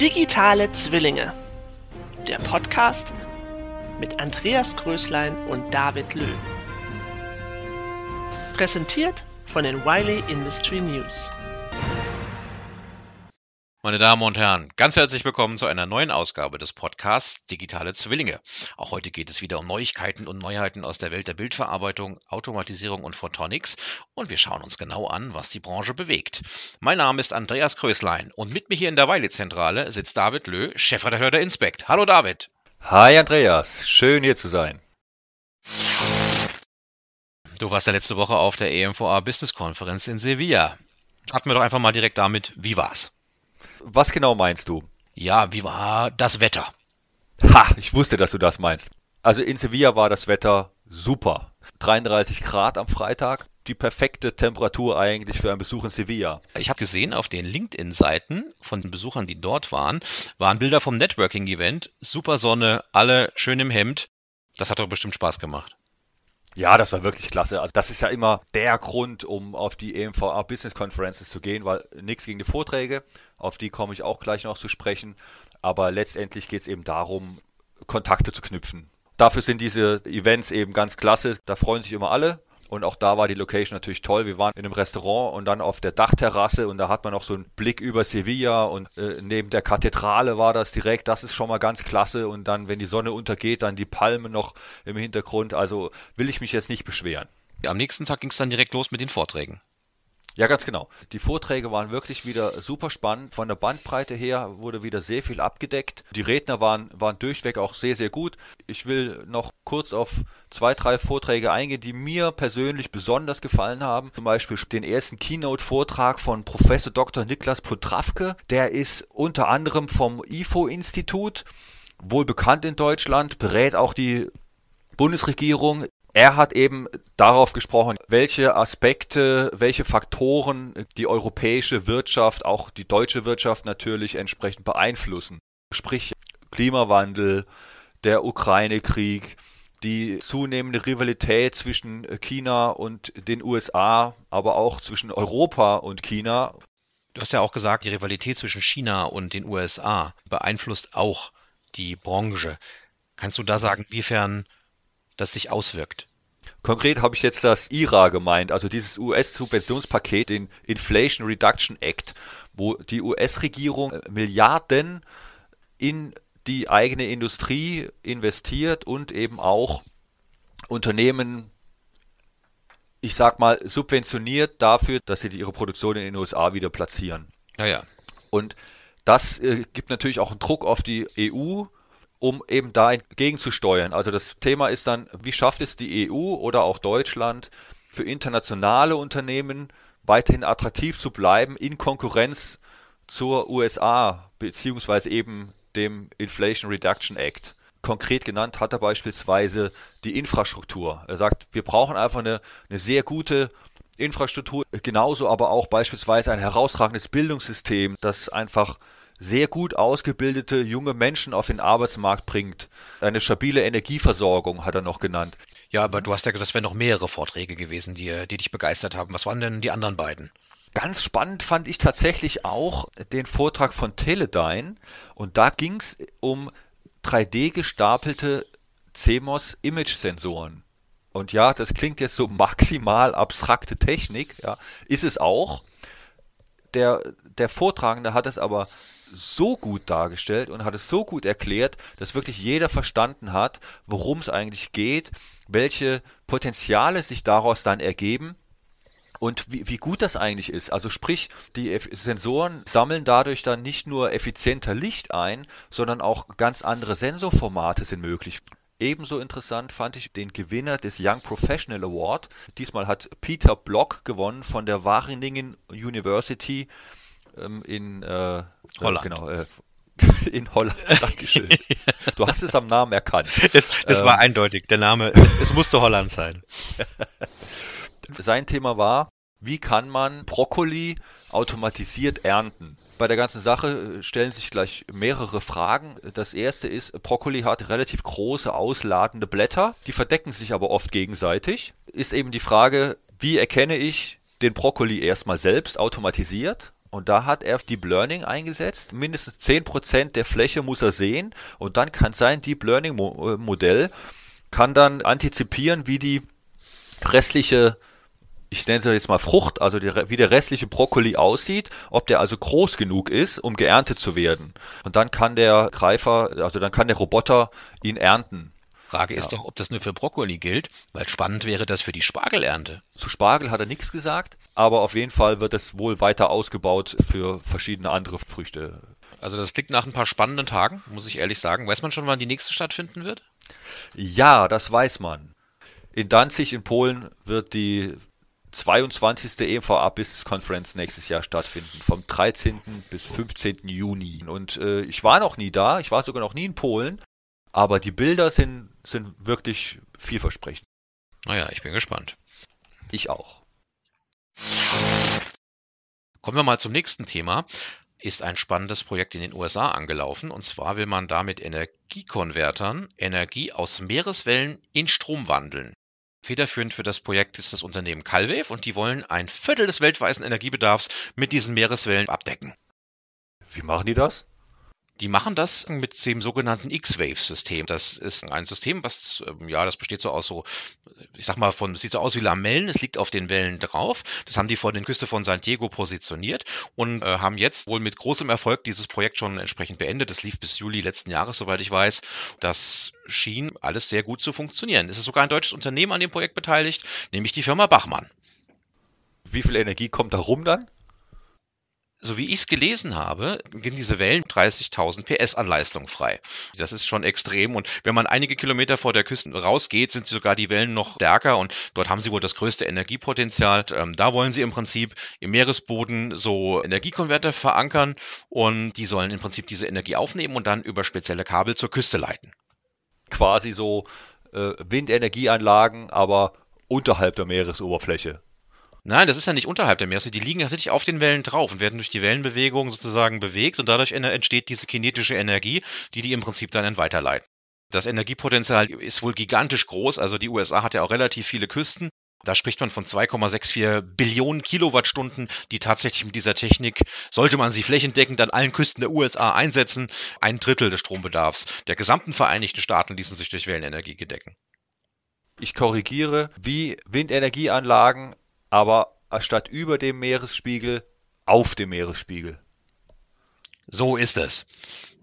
Digitale Zwillinge. Der Podcast mit Andreas Größlein und David Löh. Präsentiert von den Wiley Industry News. Meine Damen und Herren, ganz herzlich willkommen zu einer neuen Ausgabe des Podcasts Digitale Zwillinge. Auch heute geht es wieder um Neuigkeiten und Neuheiten aus der Welt der Bildverarbeitung, Automatisierung und Photonics und wir schauen uns genau an, was die Branche bewegt. Mein Name ist Andreas Kröslein und mit mir hier in der Weile-Zentrale sitzt David Löh, Chefredakteur der Inspect. Hallo David. Hi Andreas, schön hier zu sein. Du warst ja letzte Woche auf der EMVA Business Konferenz in Sevilla. Hatten wir doch einfach mal direkt damit, wie war's? Was genau meinst du? Ja, wie war das Wetter? Ha, ich wusste, dass du das meinst. Also in Sevilla war das Wetter super. 33 Grad am Freitag, die perfekte Temperatur eigentlich für einen Besuch in Sevilla. Ich habe gesehen, auf den LinkedIn-Seiten von den Besuchern, die dort waren, waren Bilder vom Networking-Event. Super Sonne, alle schön im Hemd. Das hat doch bestimmt Spaß gemacht. Ja, das war wirklich klasse. Also das ist ja immer der Grund, um auf die EMVA Business Conferences zu gehen, weil nichts gegen die Vorträge, auf die komme ich auch gleich noch zu sprechen. Aber letztendlich geht es eben darum, Kontakte zu knüpfen. Dafür sind diese Events eben ganz klasse. Da freuen sich immer alle. Und auch da war die Location natürlich toll. Wir waren in einem Restaurant und dann auf der Dachterrasse und da hat man noch so einen Blick über Sevilla und äh, neben der Kathedrale war das direkt. Das ist schon mal ganz klasse. Und dann, wenn die Sonne untergeht, dann die Palmen noch im Hintergrund. Also will ich mich jetzt nicht beschweren. Ja, am nächsten Tag ging es dann direkt los mit den Vorträgen. Ja, ganz genau. Die Vorträge waren wirklich wieder super spannend. Von der Bandbreite her wurde wieder sehr viel abgedeckt. Die Redner waren, waren durchweg auch sehr, sehr gut. Ich will noch kurz auf zwei, drei Vorträge eingehen, die mir persönlich besonders gefallen haben. Zum Beispiel den ersten Keynote-Vortrag von Professor Dr. Niklas Potrawke. Der ist unter anderem vom IFO-Institut, wohl bekannt in Deutschland, berät auch die Bundesregierung er hat eben darauf gesprochen, welche Aspekte, welche Faktoren die europäische Wirtschaft, auch die deutsche Wirtschaft natürlich entsprechend beeinflussen. Sprich Klimawandel, der Ukraine-Krieg, die zunehmende Rivalität zwischen China und den USA, aber auch zwischen Europa und China. Du hast ja auch gesagt, die Rivalität zwischen China und den USA beeinflusst auch die Branche. Kannst du da sagen, inwiefern das sich auswirkt. Konkret habe ich jetzt das IRA gemeint, also dieses US-Subventionspaket, den Inflation Reduction Act, wo die US-Regierung Milliarden in die eigene Industrie investiert und eben auch Unternehmen, ich sag mal, subventioniert dafür, dass sie ihre Produktion in den USA wieder platzieren. Ja, ja. Und das äh, gibt natürlich auch einen Druck auf die EU, um eben da entgegenzusteuern. Also das Thema ist dann, wie schafft es die EU oder auch Deutschland für internationale Unternehmen weiterhin attraktiv zu bleiben in Konkurrenz zur USA beziehungsweise eben dem Inflation Reduction Act. Konkret genannt hat er beispielsweise die Infrastruktur. Er sagt, wir brauchen einfach eine, eine sehr gute Infrastruktur, genauso aber auch beispielsweise ein herausragendes Bildungssystem, das einfach sehr gut ausgebildete junge Menschen auf den Arbeitsmarkt bringt. Eine stabile Energieversorgung hat er noch genannt. Ja, aber du hast ja gesagt, es wären noch mehrere Vorträge gewesen, die, die dich begeistert haben. Was waren denn die anderen beiden? Ganz spannend fand ich tatsächlich auch den Vortrag von Teledyne und da ging es um 3D gestapelte CMOS-Image-Sensoren. Und ja, das klingt jetzt so maximal abstrakte Technik, ja, ist es auch. Der, der Vortragende hat es aber so gut dargestellt und hat es so gut erklärt, dass wirklich jeder verstanden hat, worum es eigentlich geht, welche Potenziale sich daraus dann ergeben und wie, wie gut das eigentlich ist. Also sprich, die Sensoren sammeln dadurch dann nicht nur effizienter Licht ein, sondern auch ganz andere Sensorformate sind möglich. Ebenso interessant fand ich den Gewinner des Young Professional Award. Diesmal hat Peter Block gewonnen von der Wageningen University ähm, in äh, Holland. Genau, äh, in Holland. Dankeschön. Du hast es am Namen erkannt. Es, es ähm, war eindeutig. Der Name, es, es musste Holland sein. Sein Thema war, wie kann man Brokkoli automatisiert ernten? Bei der ganzen Sache äh, stellen sich gleich mehrere Fragen. Das erste ist, Brokkoli hat relativ große, ausladende Blätter, die verdecken sich aber oft gegenseitig. Ist eben die Frage, wie erkenne ich den Brokkoli erstmal selbst automatisiert Und da hat er Deep Learning eingesetzt. Mindestens 10% der Fläche muss er sehen. Und dann kann sein Deep Learning äh, Modell kann dann antizipieren, wie die restliche ich nenne es jetzt mal Frucht, also die, wie der restliche Brokkoli aussieht, ob der also groß genug ist, um geerntet zu werden. Und dann kann der Greifer, also dann kann der Roboter ihn ernten. Frage ist ja. doch, ob das nur für Brokkoli gilt, weil spannend wäre das für die Spargelernte. Zu Spargel hat er nichts gesagt, aber auf jeden Fall wird es wohl weiter ausgebaut für verschiedene andere Früchte. Also das klingt nach ein paar spannenden Tagen, muss ich ehrlich sagen. Weiß man schon, wann die nächste stattfinden wird? Ja, das weiß man. In Danzig in Polen wird die 22. EMVA Business Conference nächstes Jahr stattfinden, vom 13. bis 15. Juni. Und äh, ich war noch nie da, ich war sogar noch nie in Polen, aber die Bilder sind, sind wirklich vielversprechend. Naja, ich bin gespannt. Ich auch. Kommen wir mal zum nächsten Thema. Ist ein spannendes Projekt in den USA angelaufen. Und zwar will man da mit Energiekonvertern Energie aus Meereswellen in Strom wandeln. Federführend für das Projekt ist das Unternehmen Calwave und die wollen ein Viertel des weltweiten Energiebedarfs mit diesen Meereswellen abdecken. Wie machen die das? Die machen das mit dem sogenannten X-Wave-System. Das ist ein System, was, ähm, ja, das besteht so aus so, ich sag mal, von, sieht so aus wie Lamellen, es liegt auf den Wellen drauf. Das haben die vor den Küste von San Diego positioniert und äh, haben jetzt wohl mit großem Erfolg dieses Projekt schon entsprechend beendet. Das lief bis Juli letzten Jahres, soweit ich weiß. Das schien alles sehr gut zu funktionieren. Es ist sogar ein deutsches Unternehmen an dem Projekt beteiligt, nämlich die Firma Bachmann. Wie viel Energie kommt da rum dann? So wie ich es gelesen habe, gehen diese Wellen 30.000 PS an Leistung frei. Das ist schon extrem und wenn man einige Kilometer vor der Küste rausgeht, sind sogar die Wellen noch stärker und dort haben sie wohl das größte Energiepotenzial. Ähm, da wollen sie im Prinzip im Meeresboden so Energiekonverter verankern und die sollen im Prinzip diese Energie aufnehmen und dann über spezielle Kabel zur Küste leiten. Quasi so äh, Windenergieanlagen, aber unterhalb der Meeresoberfläche. Nein, das ist ja nicht unterhalb der Meere. Die liegen tatsächlich auf den Wellen drauf und werden durch die Wellenbewegung sozusagen bewegt und dadurch entsteht diese kinetische Energie, die die im Prinzip dann weiterleiten. Das Energiepotenzial ist wohl gigantisch groß. Also die USA hat ja auch relativ viele Küsten. Da spricht man von 2,64 Billionen Kilowattstunden, die tatsächlich mit dieser Technik, sollte man sie flächendeckend an allen Küsten der USA einsetzen, ein Drittel des Strombedarfs der gesamten Vereinigten Staaten ließen sich durch Wellenenergie gedecken. Ich korrigiere, wie Windenergieanlagen aber statt über dem Meeresspiegel auf dem Meeresspiegel. So ist es.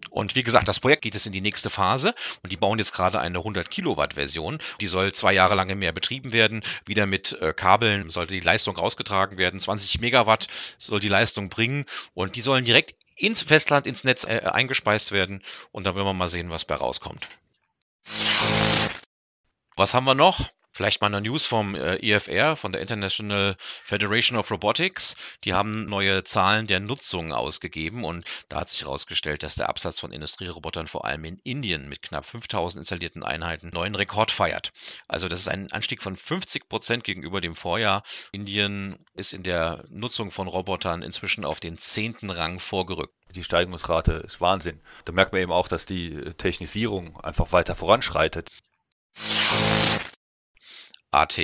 Und wie gesagt, das Projekt geht es in die nächste Phase und die bauen jetzt gerade eine 100 Kilowatt Version. Die soll zwei Jahre lang im Meer betrieben werden. Wieder mit äh, Kabeln sollte die Leistung rausgetragen werden. 20 Megawatt soll die Leistung bringen und die sollen direkt ins Festland, ins Netz äh, eingespeist werden. Und da werden wir mal sehen, was bei rauskommt. Was haben wir noch? Vielleicht mal eine News vom äh, IFR, von der International Federation of Robotics. Die haben neue Zahlen der Nutzung ausgegeben und da hat sich herausgestellt, dass der Absatz von Industrierobotern vor allem in Indien mit knapp 5000 installierten Einheiten neuen Rekord feiert. Also das ist ein Anstieg von 50 Prozent gegenüber dem Vorjahr. Indien ist in der Nutzung von Robotern inzwischen auf den zehnten Rang vorgerückt. Die Steigungsrate ist Wahnsinn. Da merkt man eben auch, dass die Technisierung einfach weiter voranschreitet. AT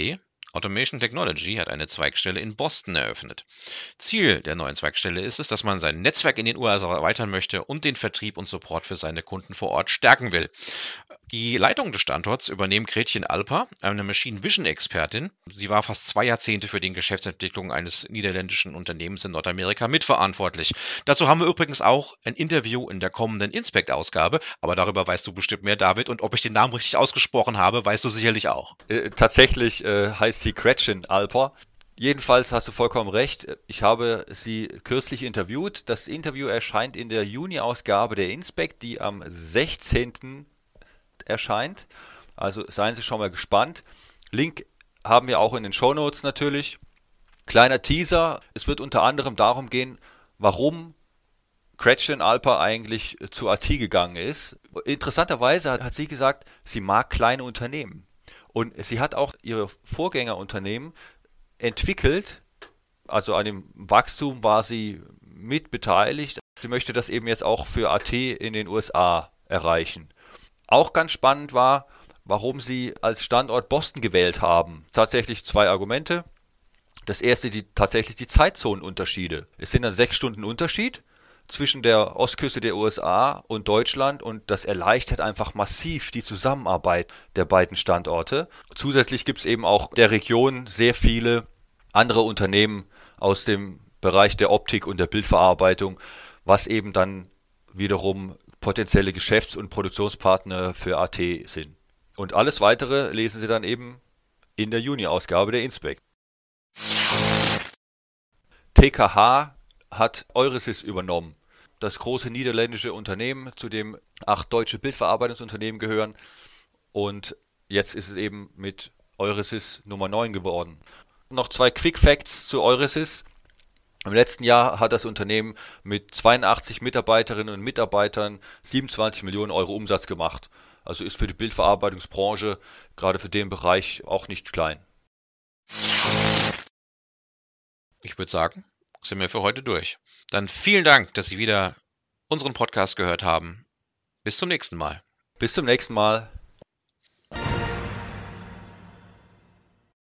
Automation Technology hat eine Zweigstelle in Boston eröffnet. Ziel der neuen Zweigstelle ist es, dass man sein Netzwerk in den USA erweitern möchte und den Vertrieb und Support für seine Kunden vor Ort stärken will. Die Leitung des Standorts übernehmen Gretchen Alper, eine Machine Vision Expertin. Sie war fast zwei Jahrzehnte für die Geschäftsentwicklung eines niederländischen Unternehmens in Nordamerika mitverantwortlich. Dazu haben wir übrigens auch ein Interview in der kommenden Inspect-Ausgabe, aber darüber weißt du bestimmt mehr, David. Und ob ich den Namen richtig ausgesprochen habe, weißt du sicherlich auch. Äh, tatsächlich äh, heißt sie Gretchen Alper. Jedenfalls hast du vollkommen recht. Ich habe sie kürzlich interviewt. Das Interview erscheint in der Juni-Ausgabe der Inspect, die am 16 erscheint. Also seien Sie schon mal gespannt. Link haben wir auch in den Show Notes natürlich. Kleiner Teaser. Es wird unter anderem darum gehen, warum Gretchen Alper eigentlich zu AT gegangen ist. Interessanterweise hat, hat sie gesagt, sie mag kleine Unternehmen. Und sie hat auch ihre Vorgängerunternehmen entwickelt. Also an dem Wachstum war sie mit beteiligt. Sie möchte das eben jetzt auch für AT in den USA erreichen. Auch ganz spannend war, warum sie als Standort Boston gewählt haben. Tatsächlich zwei Argumente. Das erste die, tatsächlich die Zeitzonenunterschiede. Es sind dann sechs Stunden Unterschied zwischen der Ostküste der USA und Deutschland und das erleichtert einfach massiv die Zusammenarbeit der beiden Standorte. Zusätzlich gibt es eben auch der Region sehr viele andere Unternehmen aus dem Bereich der Optik und der Bildverarbeitung, was eben dann wiederum potenzielle Geschäfts- und Produktionspartner für AT sind. Und alles weitere lesen Sie dann eben in der Juni-Ausgabe der Inspect. TKH hat Euresys übernommen. Das große niederländische Unternehmen, zu dem acht deutsche Bildverarbeitungsunternehmen gehören. Und jetzt ist es eben mit Euresys Nummer 9 geworden. Noch zwei Quick Facts zu Euresys. Im letzten Jahr hat das Unternehmen mit 82 Mitarbeiterinnen und Mitarbeitern 27 Millionen Euro Umsatz gemacht. Also ist für die Bildverarbeitungsbranche gerade für den Bereich auch nicht klein. Ich würde sagen, sind wir für heute durch. Dann vielen Dank, dass Sie wieder unseren Podcast gehört haben. Bis zum nächsten Mal. Bis zum nächsten Mal.